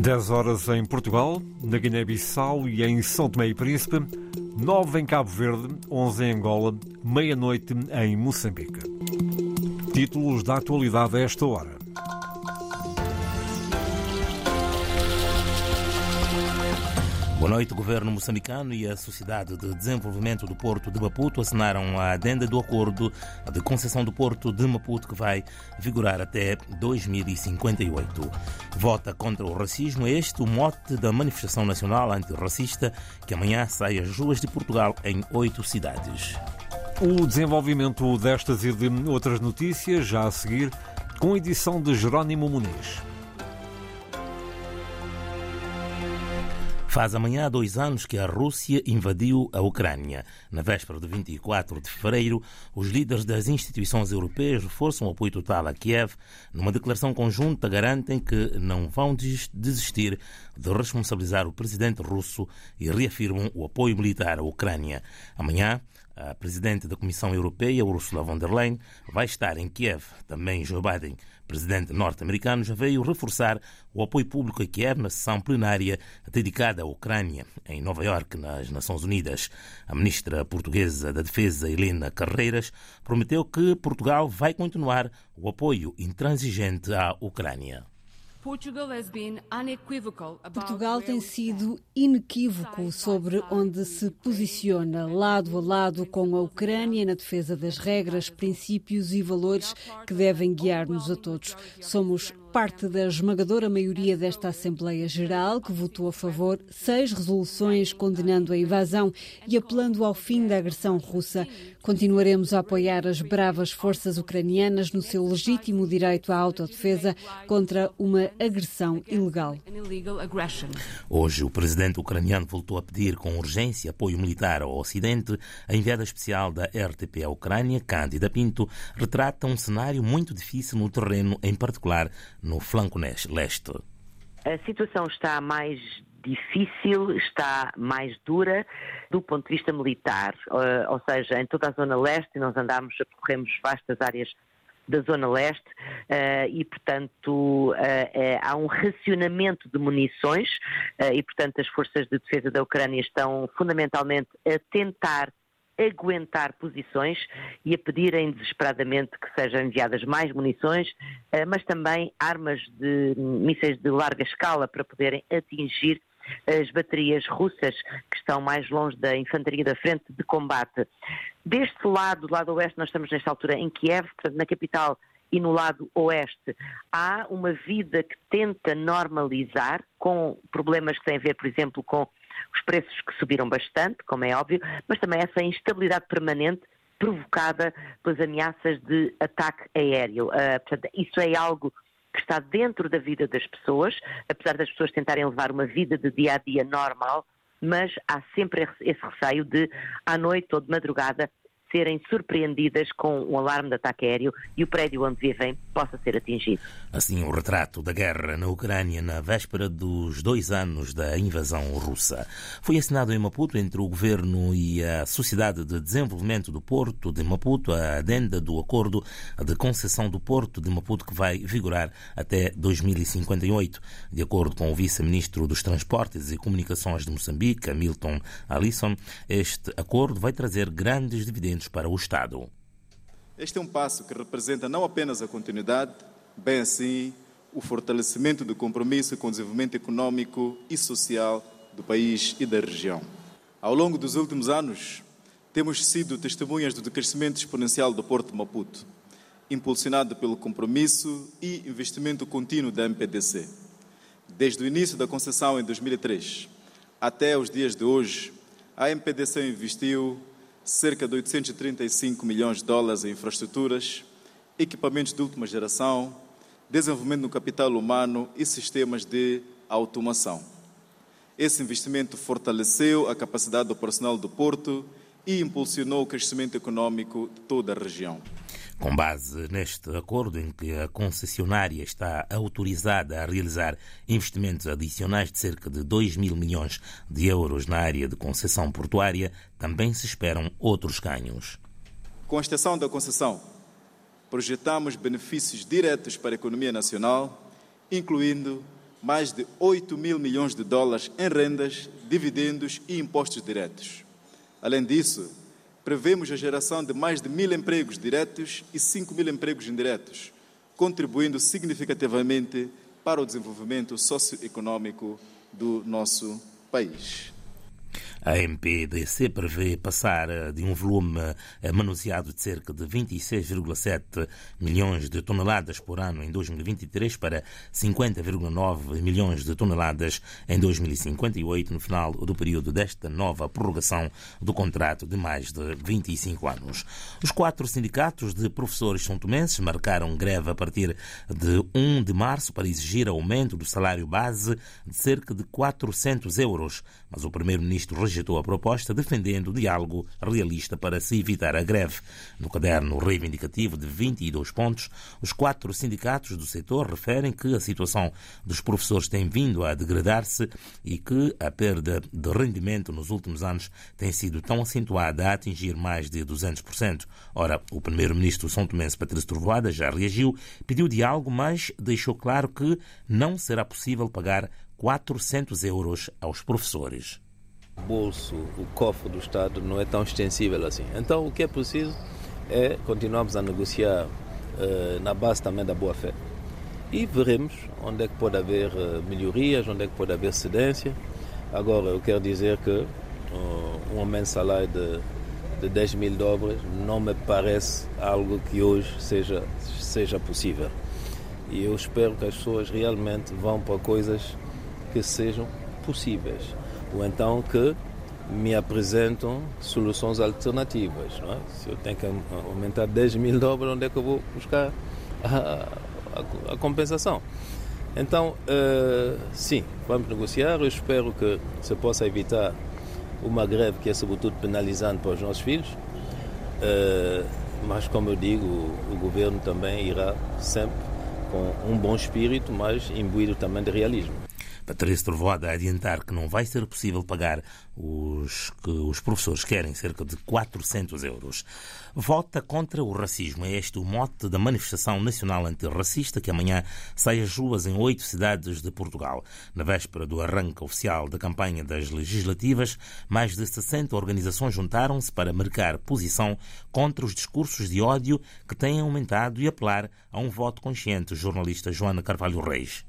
10 horas em Portugal, na Guiné-Bissau e em São Tomé e Príncipe, 9 em Cabo Verde, 11 em Angola, meia-noite em Moçambique. Títulos da atualidade a esta hora. Boa noite. Governo moçambicano e a Sociedade de Desenvolvimento do Porto de Maputo assinaram a adenda do acordo de concessão do Porto de Maputo que vai vigorar até 2058. Vota contra o racismo é este o mote da manifestação nacional antirracista que amanhã sai às ruas de Portugal em oito cidades. O desenvolvimento destas e de outras notícias já a seguir com a edição de Jerónimo Muniz. Faz amanhã dois anos que a Rússia invadiu a Ucrânia. Na véspera de 24 de fevereiro, os líderes das instituições europeias reforçam o apoio total a Kiev. Numa declaração conjunta, garantem que não vão desistir de responsabilizar o presidente russo e reafirmam o apoio militar à Ucrânia. Amanhã, a presidente da Comissão Europeia, Ursula von der Leyen, vai estar em Kiev. Também Joe Biden, presidente norte-americano, já veio reforçar o apoio público a Kiev na sessão plenária dedicada à Ucrânia, em Nova Iorque, nas Nações Unidas. A ministra portuguesa da Defesa, Helena Carreiras, prometeu que Portugal vai continuar o apoio intransigente à Ucrânia. Portugal tem sido inequívoco sobre onde se posiciona, lado a lado com a Ucrânia na defesa das regras, princípios e valores que devem guiar-nos a todos. Somos parte da esmagadora maioria desta Assembleia Geral, que votou a favor seis resoluções condenando a invasão e apelando ao fim da agressão russa. Continuaremos a apoiar as bravas forças ucranianas no seu legítimo direito à autodefesa contra uma agressão ilegal. Hoje, o presidente ucraniano voltou a pedir com urgência apoio militar ao Ocidente. A enviada especial da RTP à Ucrânia, Cândida Pinto, retrata um cenário muito difícil no terreno, em particular no flanco leste. A situação está mais difícil, está mais dura do ponto de vista militar, ou seja, em toda a zona leste, nós andamos, percorremos vastas áreas da zona leste e, portanto, há um racionamento de munições e, portanto, as forças de defesa da Ucrânia estão fundamentalmente a tentar aguentar posições e a pedirem desesperadamente que sejam enviadas mais munições, mas também armas de mísseis de larga escala para poderem atingir as baterias russas que estão mais longe da infantaria da frente de combate. Deste lado, do lado oeste, nós estamos nesta altura em Kiev, portanto, na capital e no lado oeste há uma vida que tenta normalizar, com problemas que têm a ver, por exemplo, com os preços que subiram bastante, como é óbvio, mas também essa instabilidade permanente provocada pelas ameaças de ataque aéreo. Uh, portanto, isso é algo que está dentro da vida das pessoas, apesar das pessoas tentarem levar uma vida de dia a dia normal, mas há sempre esse receio de, à noite ou de madrugada, serem surpreendidas com um alarme de ataque aéreo e o prédio onde vivem possa ser atingido. Assim, o retrato da guerra na Ucrânia na véspera dos dois anos da invasão russa. Foi assinado em Maputo entre o governo e a Sociedade de Desenvolvimento do Porto de Maputo a adenda do acordo de concessão do Porto de Maputo que vai vigorar até 2058. De acordo com o vice-ministro dos Transportes e Comunicações de Moçambique, Milton Alisson, este acordo vai trazer grandes dividendos para o Estado. Este é um passo que representa não apenas a continuidade, bem assim o fortalecimento do compromisso com o desenvolvimento econômico e social do país e da região. Ao longo dos últimos anos, temos sido testemunhas do crescimento exponencial do Porto de Maputo, impulsionado pelo compromisso e investimento contínuo da MPDC. Desde o início da concessão em 2003 até os dias de hoje, a MPDC investiu cerca de 835 milhões de dólares em infraestruturas, equipamentos de última geração, desenvolvimento do capital humano e sistemas de automação. Esse investimento fortaleceu a capacidade operacional do porto e impulsionou o crescimento econômico de toda a região. Com base neste acordo em que a concessionária está autorizada a realizar investimentos adicionais de cerca de 2 mil milhões de euros na área de concessão portuária, também se esperam outros ganhos. Com a extensão da concessão, projetamos benefícios diretos para a economia nacional, incluindo mais de 8 mil milhões de dólares em rendas, dividendos e impostos diretos. Além disso, prevemos a geração de mais de mil empregos diretos e 5 mil empregos indiretos, contribuindo significativamente para o desenvolvimento socioeconômico do nosso país. A MPDC prevê passar eh, de um volume eh, manuseado de cerca de 26,7 milhões de toneladas por ano em 2023 para 50,9 milhões de toneladas em 2058, no final do período desta nova prorrogação do contrato de mais de 25 anos. Os quatro sindicatos de professores são tomenses marcaram greve a partir de 1 de março para exigir aumento do salário base de cerca de 400 euros, mas o primeiro-ministro rejeitou a proposta, defendendo diálogo realista para se evitar a greve. No caderno reivindicativo de 22 pontos, os quatro sindicatos do setor referem que a situação dos professores tem vindo a degradar-se e que a perda de rendimento nos últimos anos tem sido tão acentuada a atingir mais de 200%. Ora, o primeiro-ministro São Tomense Patrício Trovoada já reagiu, pediu diálogo, mas deixou claro que não será possível pagar 400 euros aos professores bolso, o cofre do Estado não é tão extensível assim. Então, o que é preciso é continuarmos a negociar uh, na base também da boa-fé. E veremos onde é que pode haver uh, melhorias, onde é que pode haver cedência. Agora, eu quero dizer que uh, um aumento de salário de, de 10 mil dólares não me parece algo que hoje seja, seja possível. E eu espero que as pessoas realmente vão para coisas que sejam possíveis ou então que me apresentam soluções alternativas. É? Se eu tenho que aumentar 10 mil dólares, onde é que eu vou buscar a, a, a compensação? Então, uh, sim, vamos negociar. Eu espero que se possa evitar uma greve que é, sobretudo, penalizante para os nossos filhos. Uh, mas, como eu digo, o, o governo também irá sempre com um bom espírito, mas imbuído também de realismo. Patrícia Trovoada a adiantar que não vai ser possível pagar os que os professores querem, cerca de 400 euros. Vota contra o racismo. É este o mote da manifestação nacional antirracista que amanhã sai às ruas em oito cidades de Portugal. Na véspera do arranque oficial da campanha das legislativas, mais de 60 organizações juntaram-se para marcar posição contra os discursos de ódio que têm aumentado e apelar a um voto consciente. Jornalista Joana Carvalho Reis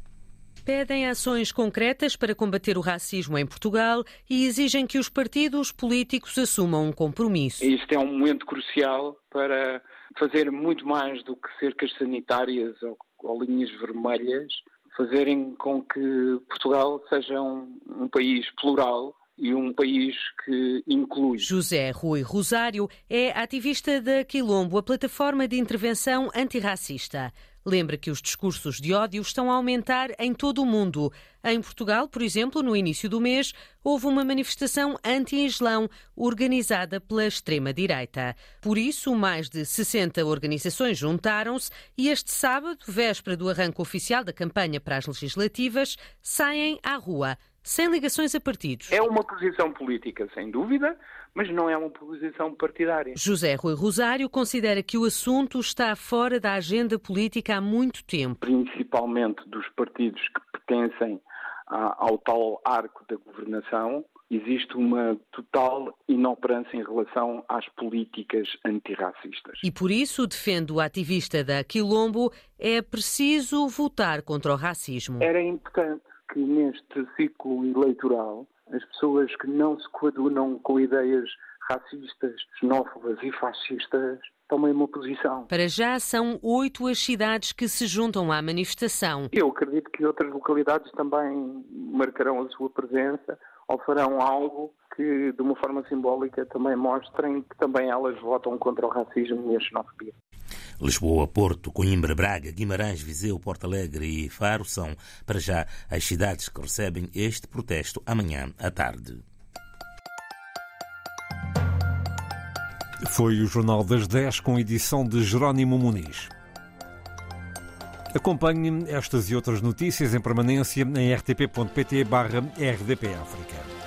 pedem ações concretas para combater o racismo em Portugal e exigem que os partidos políticos assumam um compromisso. Isto é um momento crucial para fazer muito mais do que cercas sanitárias ou, ou linhas vermelhas, fazerem com que Portugal seja um, um país plural e um país que inclui. José Rui Rosário é ativista da Quilombo, a plataforma de intervenção antirracista. Lembra que os discursos de ódio estão a aumentar em todo o mundo. Em Portugal, por exemplo, no início do mês, houve uma manifestação anti-islão organizada pela extrema-direita. Por isso, mais de 60 organizações juntaram-se e este sábado, véspera do arranque oficial da campanha para as legislativas, saem à rua sem ligações a partidos. É uma posição política, sem dúvida, mas não é uma posição partidária. José Rui Rosário considera que o assunto está fora da agenda política há muito tempo. Principalmente dos partidos que pertencem ao tal arco da governação, existe uma total inoperância em relação às políticas antirracistas. E por isso, defende o ativista da Quilombo, é preciso votar contra o racismo. Era importante que neste ciclo eleitoral as pessoas que não se coadunam com ideias racistas, xenófobas e fascistas tomem uma posição. Para já são oito as cidades que se juntam à manifestação. Eu acredito que outras localidades também marcarão a sua presença ou farão algo que, de uma forma simbólica, também mostrem que também elas votam contra o racismo e a xenofobia. Lisboa, Porto, Coimbra, Braga, Guimarães, Viseu, Porto Alegre e Faro são, para já, as cidades que recebem este protesto amanhã à tarde. Foi o Jornal das 10 com edição de Jerónimo Muniz. Acompanhe estas e outras notícias em permanência em rtp.pt/rdpafrica.